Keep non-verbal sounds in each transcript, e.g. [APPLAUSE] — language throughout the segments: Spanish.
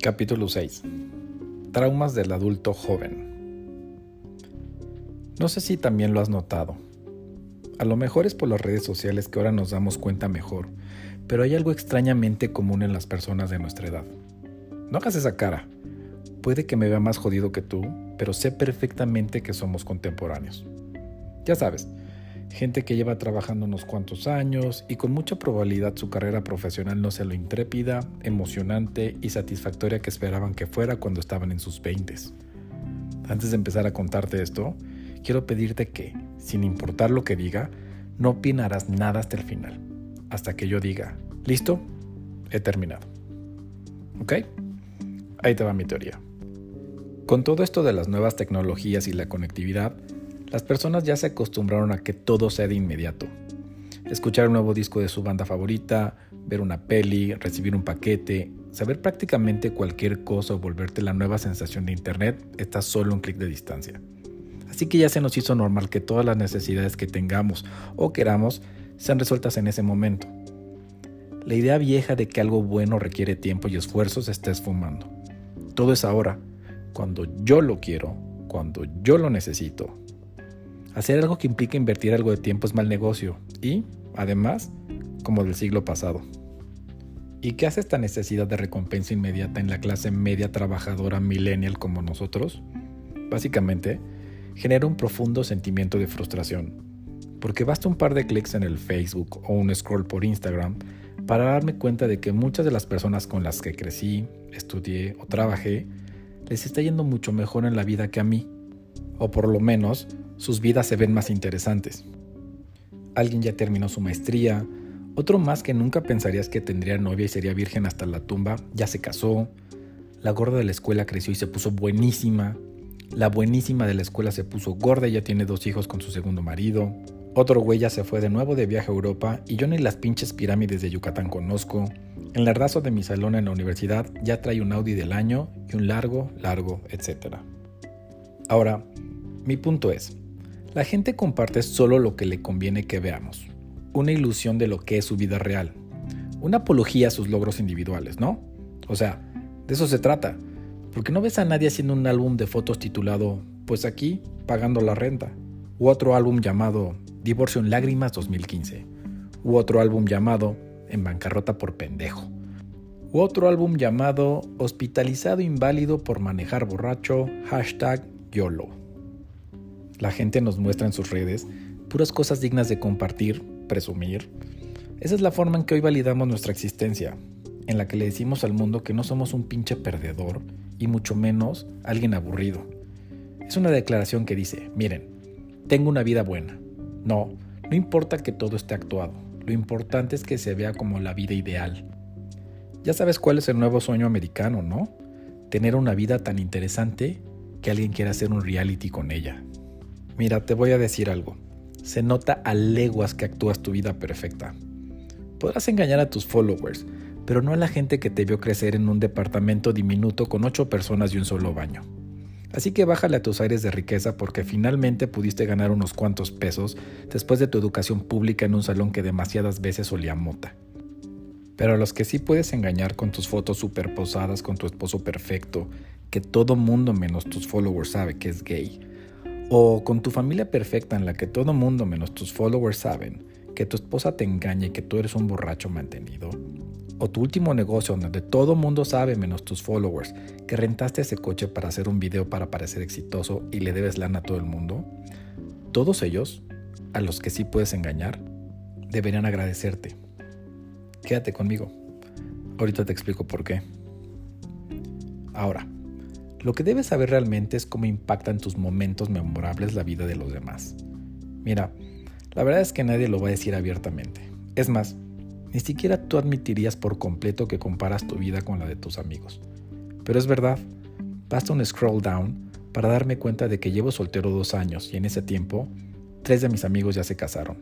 Capítulo 6. Traumas del adulto joven. No sé si también lo has notado. A lo mejor es por las redes sociales que ahora nos damos cuenta mejor, pero hay algo extrañamente común en las personas de nuestra edad. No hagas esa cara. Puede que me vea más jodido que tú, pero sé perfectamente que somos contemporáneos. Ya sabes, gente que lleva trabajando unos cuantos años y con mucha probabilidad su carrera profesional no sea lo intrépida, emocionante y satisfactoria que esperaban que fuera cuando estaban en sus veintes. Antes de empezar a contarte esto, quiero pedirte que, sin importar lo que diga, no opinarás nada hasta el final, hasta que yo diga, listo, he terminado. ¿Ok? Ahí te va mi teoría. Con todo esto de las nuevas tecnologías y la conectividad, las personas ya se acostumbraron a que todo sea de inmediato. Escuchar un nuevo disco de su banda favorita, ver una peli, recibir un paquete, saber prácticamente cualquier cosa o volverte la nueva sensación de Internet está solo un clic de distancia. Así que ya se nos hizo normal que todas las necesidades que tengamos o queramos sean resueltas en ese momento. La idea vieja de que algo bueno requiere tiempo y esfuerzo se está esfumando. Todo es ahora, cuando yo lo quiero, cuando yo lo necesito. Hacer algo que implica invertir algo de tiempo es mal negocio y, además, como del siglo pasado. ¿Y qué hace esta necesidad de recompensa inmediata en la clase media trabajadora millennial como nosotros? Básicamente, genera un profundo sentimiento de frustración, porque basta un par de clics en el Facebook o un scroll por Instagram para darme cuenta de que muchas de las personas con las que crecí, estudié o trabajé, les está yendo mucho mejor en la vida que a mí, o por lo menos sus vidas se ven más interesantes. Alguien ya terminó su maestría, otro más que nunca pensarías que tendría novia y sería virgen hasta la tumba, ya se casó, la gorda de la escuela creció y se puso buenísima, la buenísima de la escuela se puso gorda y ya tiene dos hijos con su segundo marido. Otro güey ya se fue de nuevo de viaje a Europa y yo ni las pinches pirámides de Yucatán conozco. El nerdazo de mi salón en la universidad ya trae un Audi del año y un largo, largo, etc. Ahora, mi punto es, la gente comparte solo lo que le conviene que veamos. Una ilusión de lo que es su vida real. Una apología a sus logros individuales, ¿no? O sea, de eso se trata. Porque no ves a nadie haciendo un álbum de fotos titulado Pues aquí, pagando la renta. U otro álbum llamado Divorcio en Lágrimas 2015. U otro álbum llamado En bancarrota por pendejo. U otro álbum llamado Hospitalizado inválido por manejar borracho, hashtag YOLO. La gente nos muestra en sus redes puras cosas dignas de compartir, presumir. Esa es la forma en que hoy validamos nuestra existencia, en la que le decimos al mundo que no somos un pinche perdedor y mucho menos alguien aburrido. Es una declaración que dice, miren, tengo una vida buena. No, no importa que todo esté actuado, lo importante es que se vea como la vida ideal. Ya sabes cuál es el nuevo sueño americano, ¿no? Tener una vida tan interesante que alguien quiera hacer un reality con ella. Mira, te voy a decir algo. Se nota a leguas que actúas tu vida perfecta. Podrás engañar a tus followers, pero no a la gente que te vio crecer en un departamento diminuto con ocho personas y un solo baño. Así que bájale a tus aires de riqueza porque finalmente pudiste ganar unos cuantos pesos después de tu educación pública en un salón que demasiadas veces olía mota. Pero a los que sí puedes engañar con tus fotos superposadas con tu esposo perfecto, que todo mundo menos tus followers sabe que es gay, o con tu familia perfecta en la que todo mundo menos tus followers saben que tu esposa te engaña y que tú eres un borracho mantenido, o tu último negocio donde todo mundo sabe menos tus followers que rentaste ese coche para hacer un video para parecer exitoso y le debes lana a todo el mundo, todos ellos, a los que sí puedes engañar, deberían agradecerte. Quédate conmigo. Ahorita te explico por qué. Ahora, lo que debes saber realmente es cómo impactan tus momentos memorables la vida de los demás. Mira, la verdad es que nadie lo va a decir abiertamente. Es más, ni siquiera tú admitirías por completo que comparas tu vida con la de tus amigos. Pero es verdad, basta un scroll down para darme cuenta de que llevo soltero dos años y en ese tiempo, tres de mis amigos ya se casaron.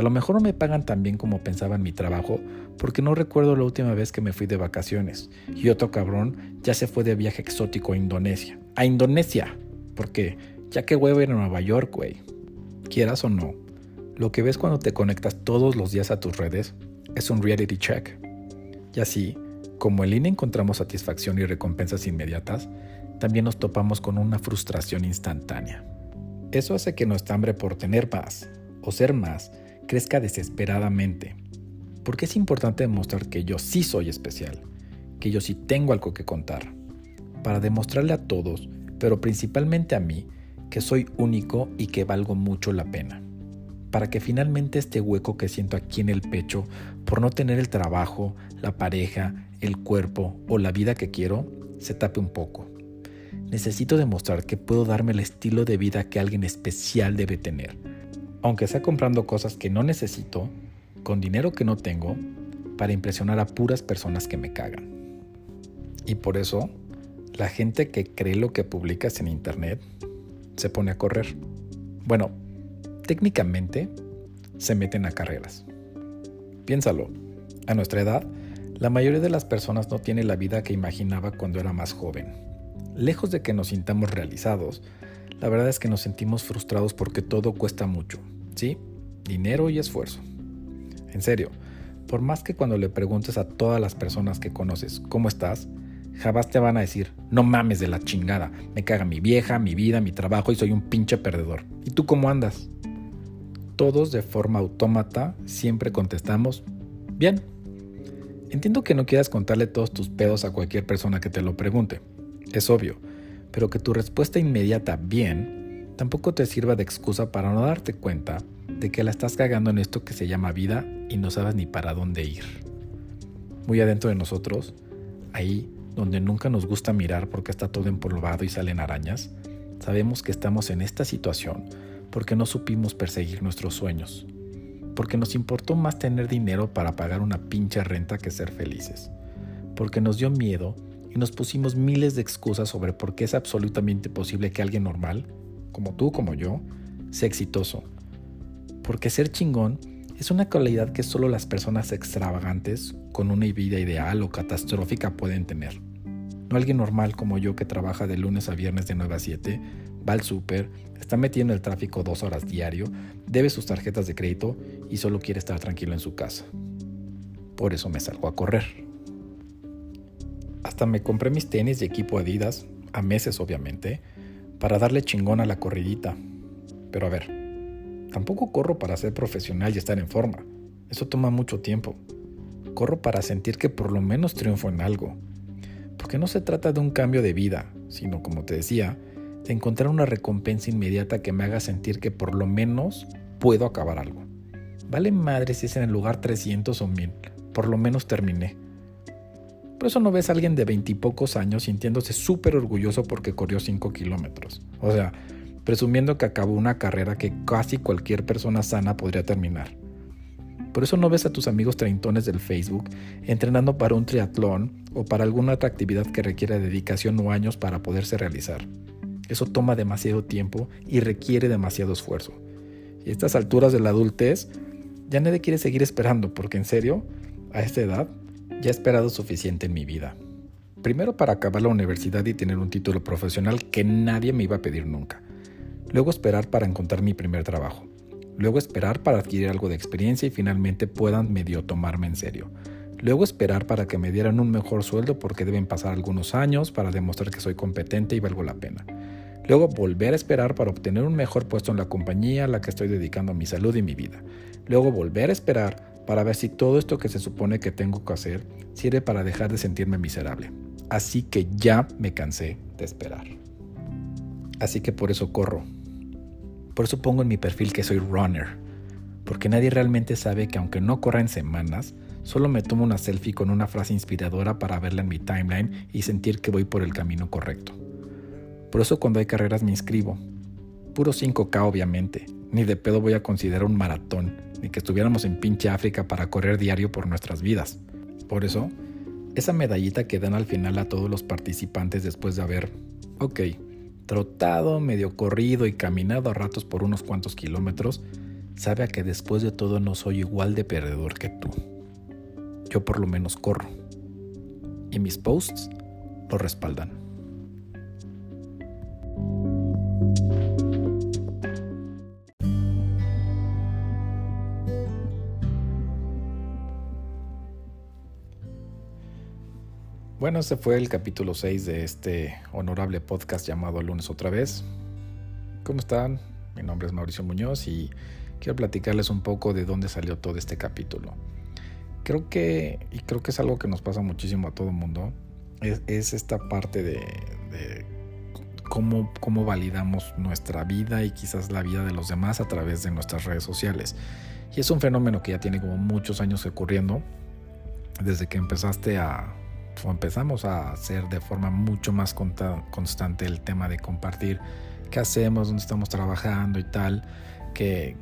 A lo mejor no me pagan tan bien como pensaba en mi trabajo porque no recuerdo la última vez que me fui de vacaciones. Y otro cabrón ya se fue de viaje exótico a Indonesia. ¡A Indonesia! Porque ya que huevo ir a Nueva York, güey. Quieras o no, lo que ves cuando te conectas todos los días a tus redes es un reality check. Y así, como en línea encontramos satisfacción y recompensas inmediatas, también nos topamos con una frustración instantánea. Eso hace que nuestra hambre por tener más o ser más crezca desesperadamente, porque es importante demostrar que yo sí soy especial, que yo sí tengo algo que contar, para demostrarle a todos, pero principalmente a mí, que soy único y que valgo mucho la pena, para que finalmente este hueco que siento aquí en el pecho por no tener el trabajo, la pareja, el cuerpo o la vida que quiero, se tape un poco. Necesito demostrar que puedo darme el estilo de vida que alguien especial debe tener, aunque sea comprando cosas que no necesito, con dinero que no tengo, para impresionar a puras personas que me cagan. Y por eso, la gente que cree lo que publicas en internet se pone a correr. Bueno, técnicamente se meten a carreras. Piénsalo, a nuestra edad, la mayoría de las personas no tiene la vida que imaginaba cuando era más joven. Lejos de que nos sintamos realizados, la verdad es que nos sentimos frustrados porque todo cuesta mucho, ¿sí? Dinero y esfuerzo. En serio, por más que cuando le preguntes a todas las personas que conoces cómo estás, jamás te van a decir, no mames de la chingada, me caga mi vieja, mi vida, mi trabajo y soy un pinche perdedor. ¿Y tú cómo andas? Todos de forma autómata siempre contestamos, bien. Entiendo que no quieras contarle todos tus pedos a cualquier persona que te lo pregunte, es obvio, pero que tu respuesta inmediata bien tampoco te sirva de excusa para no darte cuenta de que la estás cagando en esto que se llama vida y no sabes ni para dónde ir. Muy adentro de nosotros, ahí donde nunca nos gusta mirar porque está todo empolvado y salen arañas, sabemos que estamos en esta situación porque no supimos perseguir nuestros sueños, porque nos importó más tener dinero para pagar una pinche renta que ser felices, porque nos dio miedo y nos pusimos miles de excusas sobre por qué es absolutamente posible que alguien normal, como tú, como yo, sea exitoso. Porque ser chingón es una cualidad que solo las personas extravagantes, con una vida ideal o catastrófica, pueden tener. No alguien normal como yo que trabaja de lunes a viernes de 9 a 7, va al súper, está metido en el tráfico dos horas diario, debe sus tarjetas de crédito y solo quiere estar tranquilo en su casa. Por eso me salgo a correr. Hasta me compré mis tenis y equipo Adidas, a meses obviamente, para darle chingón a la corridita. Pero a ver, tampoco corro para ser profesional y estar en forma. Eso toma mucho tiempo. Corro para sentir que por lo menos triunfo en algo. Porque no se trata de un cambio de vida, sino como te decía, de encontrar una recompensa inmediata que me haga sentir que por lo menos puedo acabar algo. Vale madre si es en el lugar 300 o 1000, por lo menos terminé. Por eso no ves a alguien de veintipocos años sintiéndose súper orgulloso porque corrió 5 kilómetros. O sea, presumiendo que acabó una carrera que casi cualquier persona sana podría terminar. Por eso no ves a tus amigos treintones del Facebook entrenando para un triatlón o para alguna otra actividad que requiera dedicación o años para poderse realizar. Eso toma demasiado tiempo y requiere demasiado esfuerzo. Y a estas alturas de la adultez, ya nadie quiere seguir esperando porque en serio, a esta edad, ya he esperado suficiente en mi vida. Primero para acabar la universidad y tener un título profesional que nadie me iba a pedir nunca. Luego esperar para encontrar mi primer trabajo. Luego esperar para adquirir algo de experiencia y finalmente puedan medio tomarme en serio. Luego esperar para que me dieran un mejor sueldo porque deben pasar algunos años para demostrar que soy competente y valgo la pena. Luego volver a esperar para obtener un mejor puesto en la compañía a la que estoy dedicando mi salud y mi vida. Luego volver a esperar para ver si todo esto que se supone que tengo que hacer sirve para dejar de sentirme miserable. Así que ya me cansé de esperar. Así que por eso corro. Por eso pongo en mi perfil que soy runner. Porque nadie realmente sabe que aunque no corra en semanas, solo me tomo una selfie con una frase inspiradora para verla en mi timeline y sentir que voy por el camino correcto. Por eso cuando hay carreras me inscribo. Puro 5K obviamente. Ni de pedo voy a considerar un maratón ni que estuviéramos en pinche África para correr diario por nuestras vidas. Por eso, esa medallita que dan al final a todos los participantes después de haber, ok, trotado, medio corrido y caminado a ratos por unos cuantos kilómetros, sabe a que después de todo no soy igual de perdedor que tú. Yo por lo menos corro. Y mis posts lo respaldan. Bueno, este fue el capítulo 6 de este honorable podcast llamado Lunes otra vez. ¿Cómo están? Mi nombre es Mauricio Muñoz y quiero platicarles un poco de dónde salió todo este capítulo. Creo que, y creo que es algo que nos pasa muchísimo a todo mundo, es, esta parte de, de cómo, cómo validamos nuestra vida y quizás la vida de los demás a través de nuestras redes sociales. Y es un fenómeno que ya tiene como muchos años ocurriendo, desde que empezaste a o empezamos a hacer de forma mucho más constante el tema de compartir qué hacemos, dónde estamos trabajando y tal, que,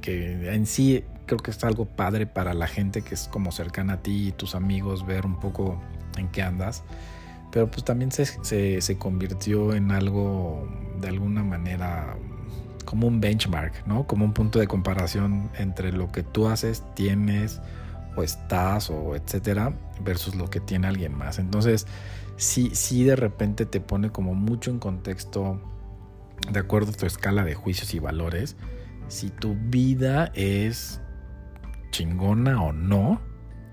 en sí creo que es algo padre para la gente que es como cercana a ti y tus amigos, ver un poco en qué andas. Pero pues también se, se, convirtió en algo de alguna manera como un benchmark, ¿no? Como un punto de comparación entre lo que tú haces, tienes, estás o etcétera versus lo que tiene alguien más. Entonces, sí, sí de repente te pone como mucho en contexto de acuerdo a tu escala de juicios y valores, si tu vida es chingona o no,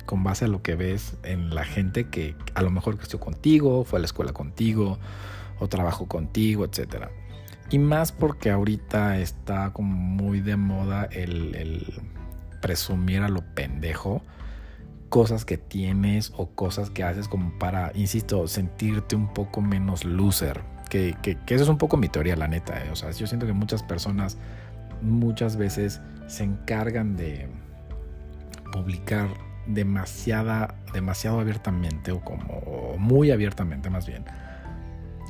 con base a lo que ves en la gente que a lo mejor creció contigo, fue a la escuela contigo, o trabajó contigo, etcétera. Y más porque ahorita está como muy de moda el, el presumir a lo pendejo cosas que tienes o cosas que haces como para, insisto, sentirte un poco menos loser. Que, que, eso es un poco mi teoría, la neta. ¿eh? O sea, yo siento que muchas personas muchas veces se encargan de publicar demasiada, demasiado abiertamente o como muy abiertamente más bien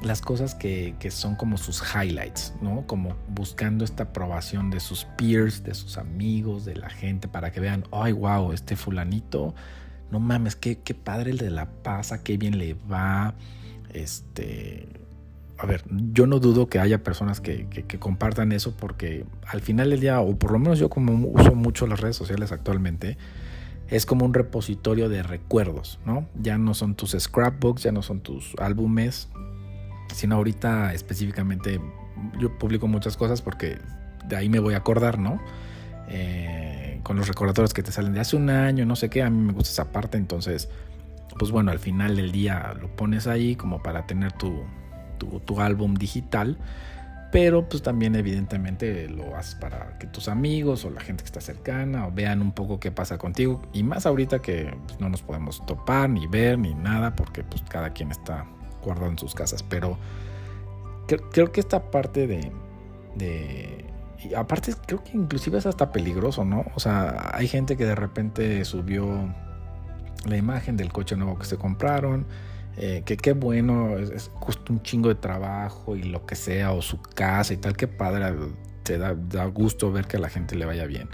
las cosas que, son como sus highlights, ¿no? Como buscando esta aprobación de sus peers, de sus amigos, de la gente, para que vean, ay, wow, este fulanito, no mames, qué, qué padre el de la pasa, qué bien le va. Este, a ver, yo no dudo que haya personas que, que, compartan eso porque al final del día, o por lo menos yo como uso mucho las redes sociales actualmente, es como un repositorio de recuerdos, ¿no? Ya no son tus scrapbooks, ya no son tus álbumes, sino ahorita específicamente yo publico muchas cosas porque de ahí me voy a acordar, ¿no? Eh, con los recordatorios que te salen de hace un año, no sé qué, a mí me gusta esa parte, entonces, pues bueno, al final del día lo pones ahí como para tener tu, tu, álbum digital, pero pues también evidentemente lo haces para que tus amigos o la gente que está cercana o vean un poco qué pasa contigo, y más ahorita que pues, no nos podemos topar ni ver ni nada, porque pues cada quien está guardado en sus casas. Pero creo, que esta parte de, aparte creo que inclusive es hasta peligroso, ¿no? O sea, hay gente que de repente subió la imagen del coche nuevo que se compraron, eh, que qué bueno, es, justo un chingo de trabajo y lo que sea, o su casa y tal, qué padre, te da, da gusto ver que a la gente le vaya bien.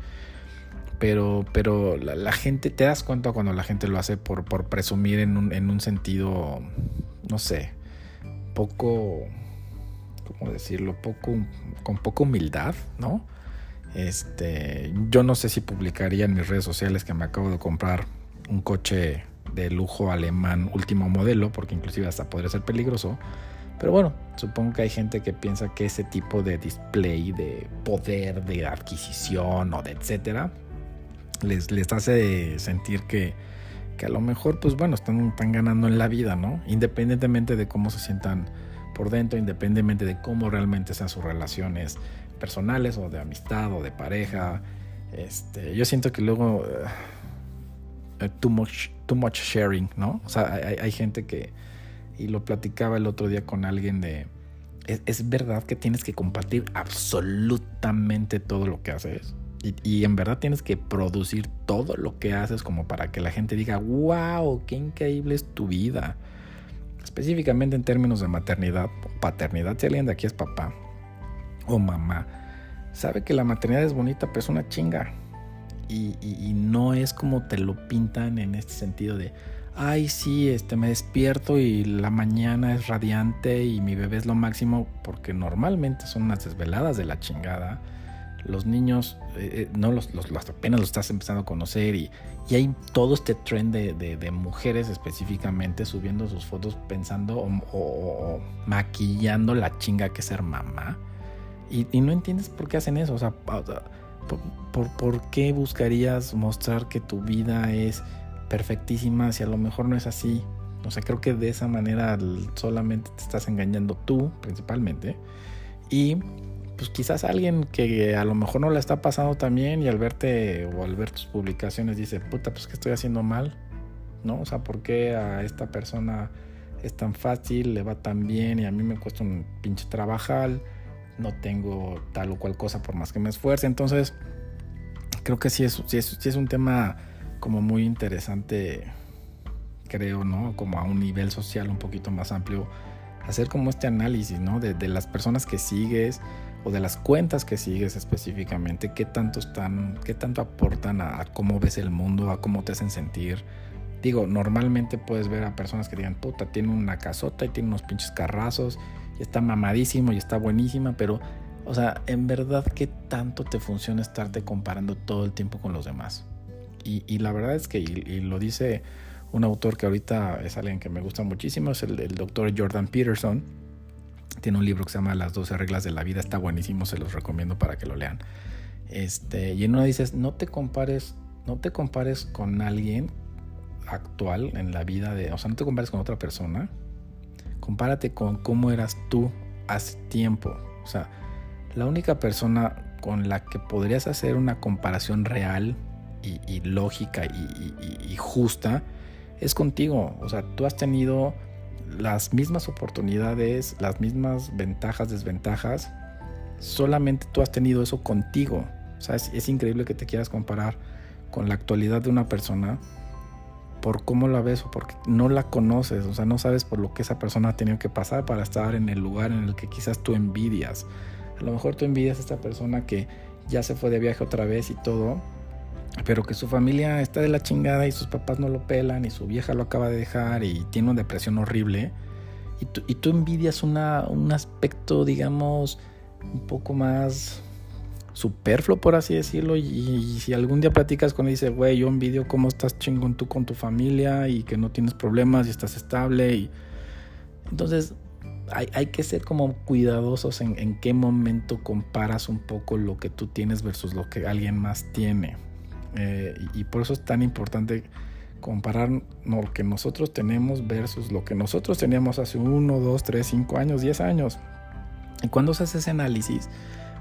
Pero, pero la, gente, te das cuenta cuando la gente lo hace por, por presumir en un, en un sentido no sé, poco, ¿cómo decirlo? Poco, con poca humildad, ¿no? Este, yo no sé si publicaría en mis redes sociales que me acabo de comprar un coche de lujo alemán último modelo, porque inclusive hasta podría ser peligroso. Pero bueno, supongo que hay gente que piensa que ese tipo de display, de poder, de adquisición o de etcétera, les, les hace sentir que, que a lo mejor, pues bueno, están, están ganando en la vida, ¿no? Independientemente de cómo se sientan por dentro, independientemente de cómo realmente sean sus relaciones personales o de amistad o de pareja. Este, yo siento que luego uh, too, much, too much sharing, ¿no? O sea, hay, hay, gente que, y lo platicaba el otro día con alguien de, es, es verdad que tienes que compartir absolutamente todo lo que haces. Y, en verdad tienes que producir todo lo que haces como para que la gente diga, wow, qué increíble es tu vida. Específicamente en términos de maternidad o paternidad, si alguien de aquí es papá o mamá, sabe que la maternidad es bonita, pero es una chinga. Y, no es como te lo pintan en este sentido de, ay, sí, este, me despierto y la mañana es radiante y mi bebé es lo máximo, porque normalmente son unas desveladas de la chingada los niños, eh, eh, no los, apenas los estás empezando a conocer y, y hay todo este trend de, de, mujeres específicamente subiendo sus fotos pensando o, maquillando la chinga que es ser mamá. Y, y, no entiendes por qué hacen eso. O sea, por, por, por, qué buscarías mostrar que tu vida es perfectísima si a lo mejor no es así? O sea, creo que de esa manera solamente te estás engañando tú, principalmente. Y pues quizás alguien que a lo mejor no la está pasando tan bien y al verte o al ver tus publicaciones dice, puta, pues que estoy haciendo mal, ¿no? O sea, ¿por qué a esta persona es tan fácil, le va tan bien y a mí me cuesta un pinche trabajar, no tengo tal o cual cosa por más que me esfuerce? Entonces, creo que sí es, sí es, sí es un tema como muy interesante creo, ¿no? Como a un nivel social un poquito más amplio, hacer como este análisis, ¿no? De, las personas que sigues o de las cuentas que sigues específicamente, qué tanto están, qué tanto aportan a, cómo ves el mundo, a cómo te hacen sentir. Digo, normalmente puedes ver a personas que digan, puta, tiene una casota y tiene unos pinches carrazos y está mamadísimo y está buenísima, pero, o sea, en verdad, ¿qué tanto te funciona estarte comparando todo el tiempo con los demás? Y, la verdad es que, y lo dice un autor que ahorita es alguien que me gusta muchísimo, es el, doctor Jordan Peterson. Tiene un libro que se llama Las 12 reglas de la vida, está buenísimo, se los recomiendo para que lo lean. Este, y en uno dices, no te compares, no te compares con alguien actual en la vida de, o sea, no te compares con otra persona. Compárate con cómo eras tú hace tiempo. O sea, la única persona con la que podrías hacer una comparación real y, lógica y justa es contigo. O sea, tú has tenido las mismas oportunidades, las mismas ventajas, desventajas. Solamente tú has tenido eso contigo. O sea, es, increíble que te quieras comparar con la actualidad de una persona por cómo la ves o porque no la conoces. O sea, no sabes por lo que esa persona ha tenido que pasar para estar en el lugar en el que quizás tú envidias. A lo mejor tú envidias a esta persona que ya se fue de viaje otra vez y todo pero que su familia está de la chingada y sus papás no lo pelan y su vieja lo acaba de dejar y tiene una depresión horrible. Y tú, y tú envidias una, un aspecto, digamos, un poco más superfluo, por así decirlo. Y, si algún día platicas con él y dice, güey, yo envidio cómo estás chingón tú con tu familia y que no tienes problemas y estás estable. Y... Entonces, hay, hay, que ser como cuidadosos en, en qué momento comparas un poco lo que tú tienes versus lo que alguien más tiene. Eh, y, por eso es tan importante comparar lo que nosotros tenemos versus lo que nosotros teníamos hace 1, 2, 3, 5 años, 10 años. Y cuando haces ese análisis,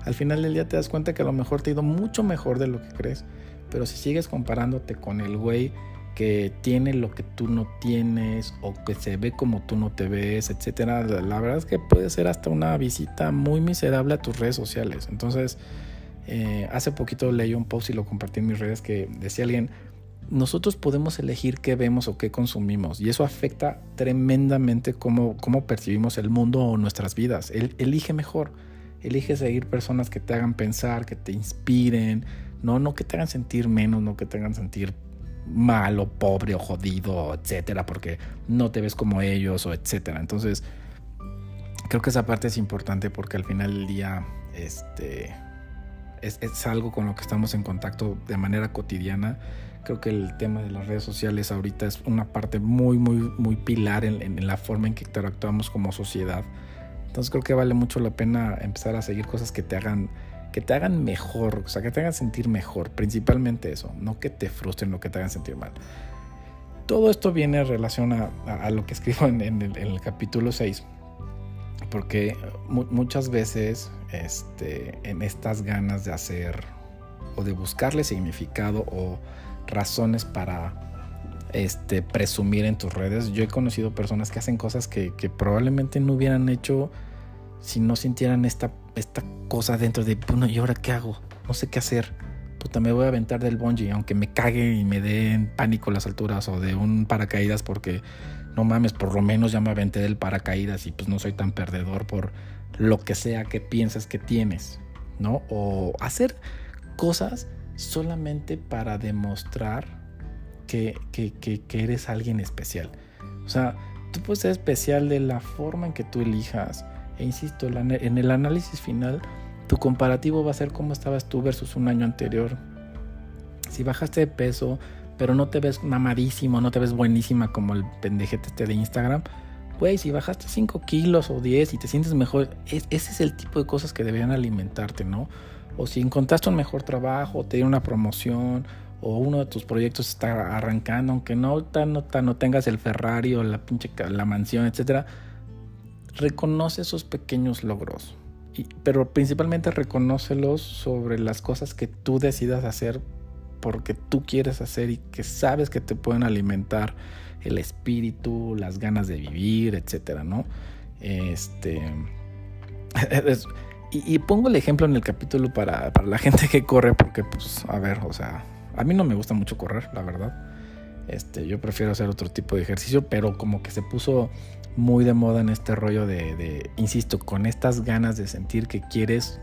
al final del día te das cuenta que a lo mejor te ha ido mucho mejor de lo que crees. Pero si sigues comparándote con el güey que tiene lo que tú no tienes o que se ve como tú no te ves, etcétera, la verdad es que puede ser hasta una visita muy miserable a tus redes sociales. Entonces, eh, hace poquito leí un post y lo compartí en mis redes que decía alguien, nosotros podemos elegir qué vemos o qué consumimos y eso afecta tremendamente cómo, percibimos el mundo o nuestras vidas. El, elige mejor, elige seguir personas que te hagan pensar, que te inspiren, no, no que te hagan sentir menos, no que te hagan sentir mal o pobre o jodido, etcétera, porque no te ves como ellos o etcétera. Entonces, creo que esa parte es importante porque al final del día, este es, algo con lo que estamos en contacto de manera cotidiana. Creo que el tema de las redes sociales ahorita es una parte muy, muy, muy pilar en, la forma en que interactuamos como sociedad. Entonces creo que vale mucho la pena empezar a seguir cosas que te hagan que te hagan mejor, o sea, que te hagan sentir mejor, principalmente eso, no que te frustren o que te hagan sentir mal. Todo esto viene en relación a, lo que escribo en, el, en el capítulo 6, porque muchas veces este, en estas ganas de hacer o de buscarle significado o razones para este, presumir en tus redes, yo he conocido personas que hacen cosas que, probablemente no hubieran hecho si no sintieran esta, esta cosa dentro de, bueno, ¿y ahora qué hago? No sé qué hacer. Puta, me voy a aventar del bungee, aunque me cague y me dé pánico las alturas o de un paracaídas porque no mames, por lo menos ya me aventé del paracaídas y pues no soy tan perdedor por lo que sea que piensas que tienes, ¿no? O hacer cosas solamente para demostrar que, eres alguien especial. O sea, tú puedes ser especial de la forma en que tú elijas. E insisto, en el análisis final, tu comparativo va a ser cómo estabas tú versus un año anterior. Si bajaste de peso, pero no te ves mamadísimo, no te ves buenísima como el pendejete este de Instagram, güey, si bajaste 5 kilos o 10 y te sientes mejor, ese es el tipo de cosas que deberían alimentarte, ¿no? O si encontraste un mejor trabajo, te dieron una promoción, o uno de tus proyectos está arrancando, aunque no, no, no tengas el Ferrari o la pinche la mansión, etcétera, reconoce esos pequeños logros. Pero principalmente reconócelos sobre las cosas que tú decidas hacer porque tú quieres hacer y que sabes que te pueden alimentar el espíritu, las ganas de vivir, etcétera, ¿no? Este. [LAUGHS] y, pongo el ejemplo en el capítulo para, para, la [LAUGHS] gente que corre, porque, pues, a ver, o sea, a mí no me gusta mucho correr, la verdad. Este, yo prefiero hacer otro tipo de ejercicio, pero como que se puso muy de moda en este rollo de, insisto, con estas ganas de sentir que quieres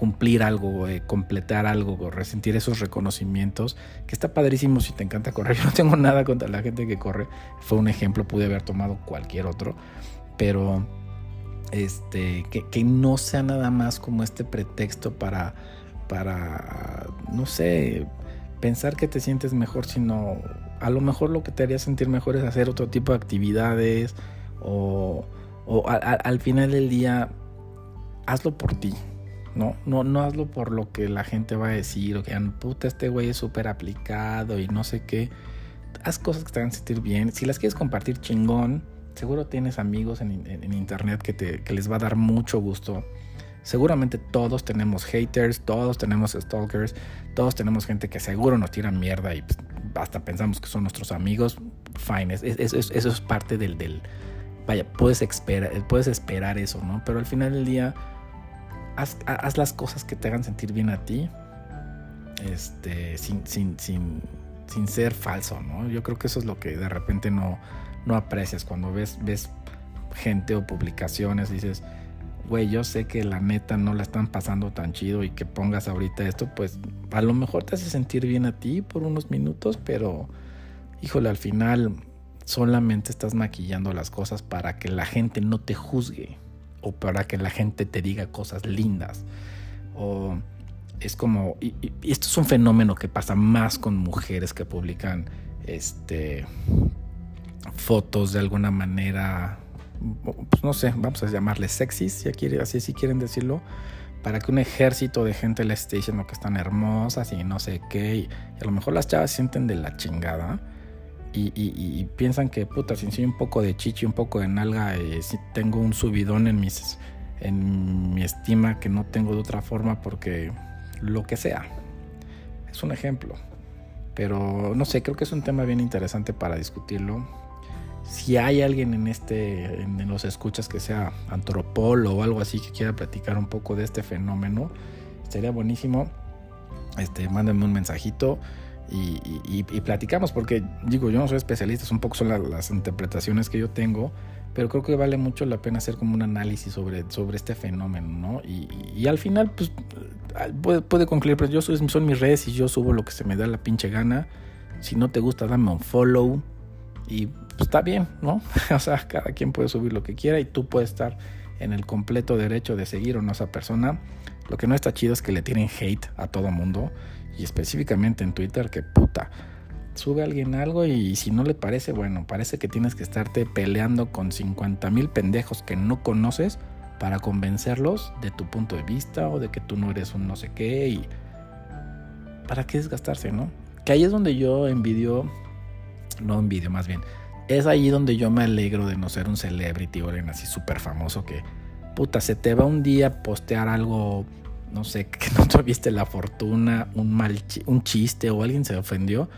cumplir algo, eh, completar algo, resentir esos reconocimientos, que está padrísimo si te encanta correr. [LAUGHS] Yo no tengo nada contra la gente que corre, fue un ejemplo, pude haber tomado cualquier otro, pero este, que, no sea nada más como este pretexto para, para, no sé, pensar que te sientes mejor, sino a lo mejor lo que te haría sentir mejor es hacer otro tipo de actividades o, al final del día hazlo por ti. ¿No? No, no hazlo por lo que la gente va a decir o que puta este güey es súper aplicado y no sé qué. Haz cosas que te hagan sentir bien. Si las quieres compartir chingón, seguro tienes amigos en, internet que, te, que les va a dar mucho gusto Seguramente todos tenemos haters, todos tenemos stalkers, todos tenemos gente que seguro nos tira mierda y pues, hasta pensamos que son nuestros amigos. Fine, eso es parte del, del vaya, puedes esperar, puedes esperar eso, ¿no? Pero al final del día, haz, las cosas que te hagan sentir bien a ti, este, sin, sin, sin, sin ser falso, ¿no? Yo creo que eso es lo que de repente no, no aprecias cuando ves, ves gente o publicaciones, dices, güey, yo sé que la neta no la están pasando tan chido y que pongas ahorita esto, pues a lo mejor te hace sentir bien a ti por unos minutos, pero híjole, al final solamente estás maquillando las cosas para que la gente no te juzgue o para que la gente te diga cosas lindas. O es como, y, esto es un fenómeno que pasa más con mujeres que publican este fotos de alguna manera pues no sé, vamos a llamarle sexys, si así si quieren decirlo, para que un ejército de gente les esté diciendo que están hermosas y no sé qué, y, a lo mejor las chavas sienten de la chingada y, piensan que, puta, si soy un poco de chichi, un poco de nalga, eh, si tengo un subidón en, mis, en mi estima que no tengo de otra forma porque lo que sea. Es un ejemplo. Pero no sé, creo que es un tema bien interesante para discutirlo si hay alguien en este en los escuchas que sea antropólogo o algo así que quiera platicar un poco de este fenómeno sería buenísimo este mándenme un mensajito y, platicamos porque digo yo no soy especialista un poco son las interpretaciones que yo tengo pero creo que vale mucho la pena hacer como un análisis sobre, sobre este fenómeno no y, al final pues puede, puede concluir pero yo soy, son mis redes y yo subo lo que se me da la pinche gana si no te gusta dame un follow y pues está bien, ¿no? [LAUGHS] o sea, cada quien puede subir lo que quiera y tú puedes estar en el completo derecho de seguir o no a esa persona. Lo que no está chido es que le tienen hate a todo mundo y específicamente en Twitter que puta. Sube alguien algo y si no le parece, bueno, parece que tienes que estarte peleando con 50 mil pendejos que no conoces para convencerlos de tu punto de vista o de que tú no eres un no sé qué y para qué desgastarse, ¿no? Que ahí es donde yo envidio, no envidio más bien, es ahí donde yo me alegro de no ser un celebrity o alguien así súper famoso que, puta, se te va un día postear algo, no sé, [LAUGHS] que no tuviste la fortuna, un mal un chiste o alguien se ofendió,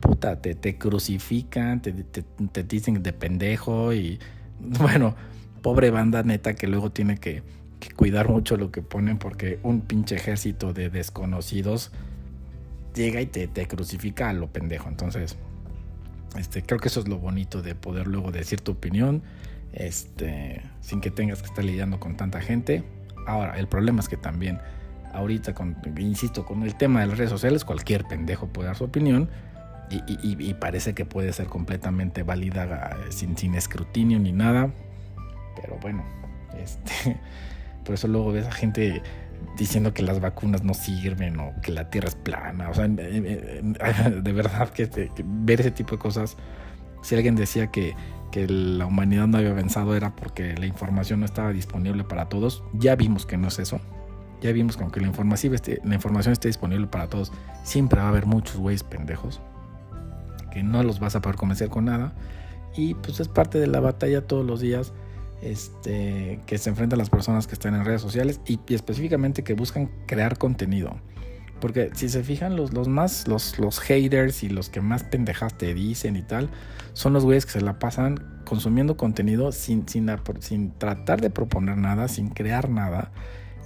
puta, te, te crucifican, te, te, dicen de pendejo y, bueno, pobre banda neta que luego tiene que, que cuidar mucho lo que ponen porque un pinche ejército de desconocidos llega y te, te crucifica a lo pendejo. Entonces, este, creo que eso es lo bonito de poder luego decir tu opinión este, sin que tengas que estar lidiando con tanta gente. Ahora, el problema es que también ahorita, con, insisto, con el tema de las redes sociales, cualquier pendejo puede dar su opinión y, parece que puede ser completamente válida eh, sin, sin escrutinio ni nada. Pero bueno, [LAUGHS] este, por eso luego ves a gente diciendo que las vacunas no sirven o que la Tierra es plana. O sea, [LAUGHS] de verdad que, ver ese tipo de cosas, si alguien decía que, que la humanidad no había avanzado era porque la información no estaba disponible para todos, ya vimos que no es eso. Ya vimos que aunque la información, esté, la información esté disponible para todos, siempre va a haber muchos güeyes pendejos que no los vas a poder convencer con nada. Y pues es parte de la batalla todos los días este, que se enfrentan las personas que están en redes sociales y, específicamente que buscan crear contenido. Porque si se fijan, los, los más, los, los haters y los que más pendejas te dicen y tal, son los güeyes que se la pasan consumiendo contenido sin, sin, sin tratar de proponer nada, sin crear nada.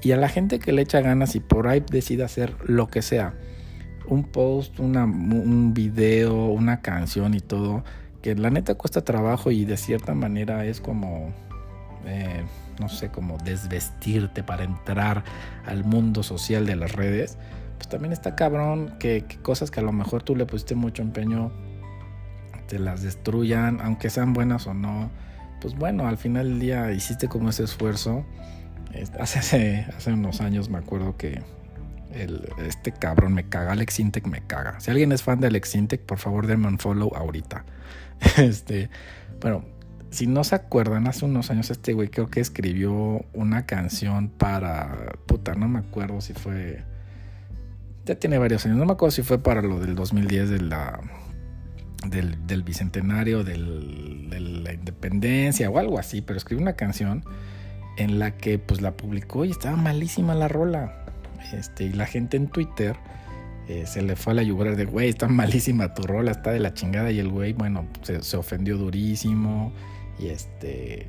Y a la gente que le echa ganas y por ahí decide hacer lo que sea, un post, un video, una canción y todo, que la neta cuesta trabajo y de cierta manera es como, eh, no sé, como desvestirte para entrar al mundo social de las redes, pues también está cabrón que cosas que a lo mejor tú le pusiste mucho empeño te las destruyan, aunque sean buenas o no. Pues bueno, al final del día hiciste como ese esfuerzo. Hace, hace unos años me acuerdo que este cabrón me caga, Alex Intec me caga. Si alguien es fan de Alex Intec, por favor denme un follow ahorita. [LAUGHS] Este, bueno, si no se acuerdan, hace unos años este güey creo que escribió una canción para, puta, no me acuerdo si fue, ya tiene varios años, no me acuerdo si fue para lo del 2010 de la, del, del bicentenario del, de la independencia o algo así, pero escribió una canción en la que pues la publicó y estaba malísima la rola. Este, y la gente en Twitter eh, se le fue a la yugular de, güey, está [LAUGHS] malísima tu rola, está de la chingada. Y el güey, bueno, se, ofendió durísimo y este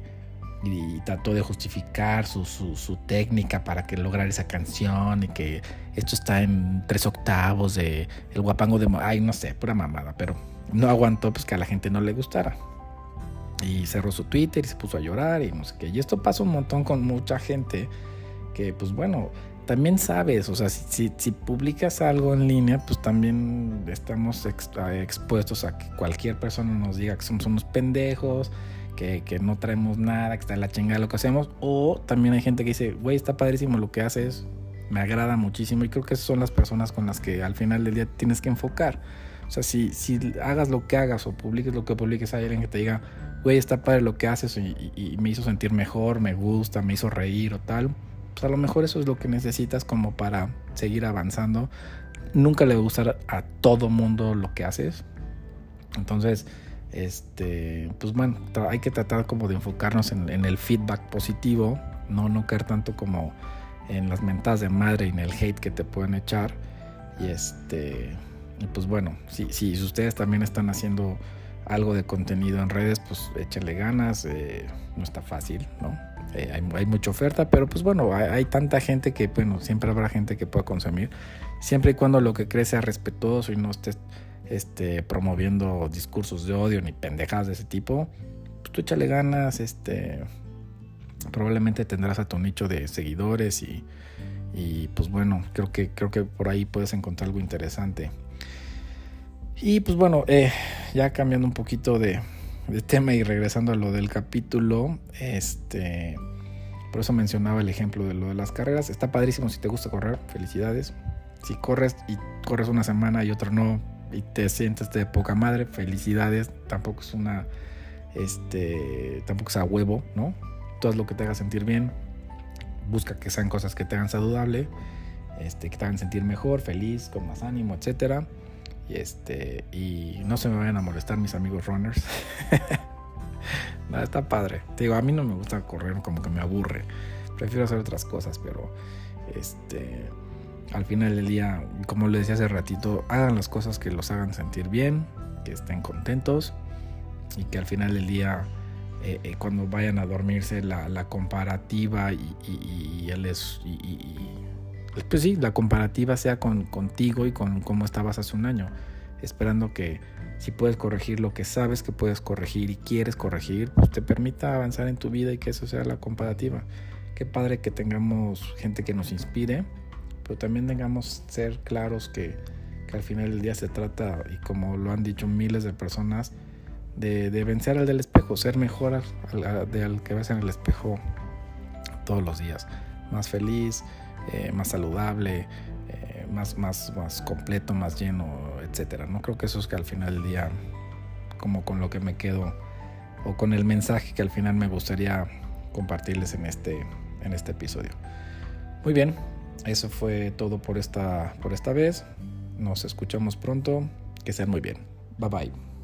trató de justificar su, su, técnica para que lograr esa canción y que esto está en tres octavos de el guapango de... Ay, no sé, pura mamada, pero no aguantó pues que a la gente no le gustara. Y cerró su Twitter y se puso a llorar y no sé qué. Y esto pasa un montón con mucha gente que pues bueno, también sabes, o sea, si, si, publicas algo en línea, pues también estamos expuestos a que cualquier persona nos diga que somos unos pendejos, que, que, no traemos nada, que está la chingada lo que hacemos. O también hay gente que dice, güey, está padrísimo lo que haces, me agrada muchísimo. Y creo que esas son las personas con las que al final del día tienes que enfocar. O sea, si, si hagas lo que hagas o publiques lo que publiques, hay alguien que te diga, güey, está padre lo que haces y me hizo sentir mejor, me gusta, me hizo reír o tal pues a lo mejor eso es lo que necesitas como para seguir avanzando. Nunca le va a gustar a todo mundo lo que haces. Entonces, este, pues bueno, hay que tratar como de enfocarnos en, el feedback positivo, no, no caer tanto como en las mentadas de madre y en el hate que te pueden echar. Y este, pues bueno, si, si ustedes también están haciendo algo de contenido en redes, pues échenle ganas, eh, no está fácil, ¿no? Eh, hay, mucha oferta, pero pues bueno, hay, tanta gente que, bueno, siempre habrá gente que pueda consumir, siempre y cuando lo que cree sea respetuoso y no estés este, promoviendo discursos de odio ni pendejadas de ese tipo, pues tú échale ganas, este, probablemente tendrás a tu nicho de seguidores y, y pues bueno, creo que, creo que por ahí puedes encontrar algo interesante. Y pues bueno, eh, ya cambiando un poquito de, tema y regresando a lo del capítulo, este, por eso mencionaba el ejemplo de lo de las carreras. Está padrísimo si te gusta correr, felicidades. Si corres y corres una semana y otra no y te sientes de poca madre, felicidades. Tampoco es una, este, tampoco es a huevo, ¿no? Todo lo que te haga sentir bien. Busca que sean cosas que te hagan saludable, este, que te hagan sentir mejor, feliz, con más ánimo, etcétera. Y este, y no se me vayan a molestar mis amigos runners. [LAUGHS] está padre. Te digo, a mí no me gusta correr, como que me aburre. Prefiero hacer otras cosas, pero este al final del día, como les decía hace ratito, hagan las cosas que los hagan sentir bien, que estén contentos y que al final del día, eh, eh, cuando vayan a dormirse, la, comparativa y, y, y, pues sí, la comparativa sea con, contigo y con cómo estabas hace un año, esperando que si puedes corregir lo que sabes que puedes corregir y quieres corregir, pues te permita avanzar en tu vida y que eso sea la comparativa. Qué padre que tengamos gente que nos inspire, pero también tengamos ser claros que, que al final del día se trata, y como lo han dicho miles de personas, de, de vencer al del espejo, ser mejor al, de al que ves en el espejo todos los días, más feliz, eh, más saludable, eh, más, más, más completo, más lleno, etcétera. No creo que eso es que al final del día, como con lo que me quedo, o con el mensaje que al final me gustaría compartirles en este, en este episodio. Muy bien, eso fue todo por esta, por esta vez. Nos escuchamos pronto. Que sean muy bien. Bye bye.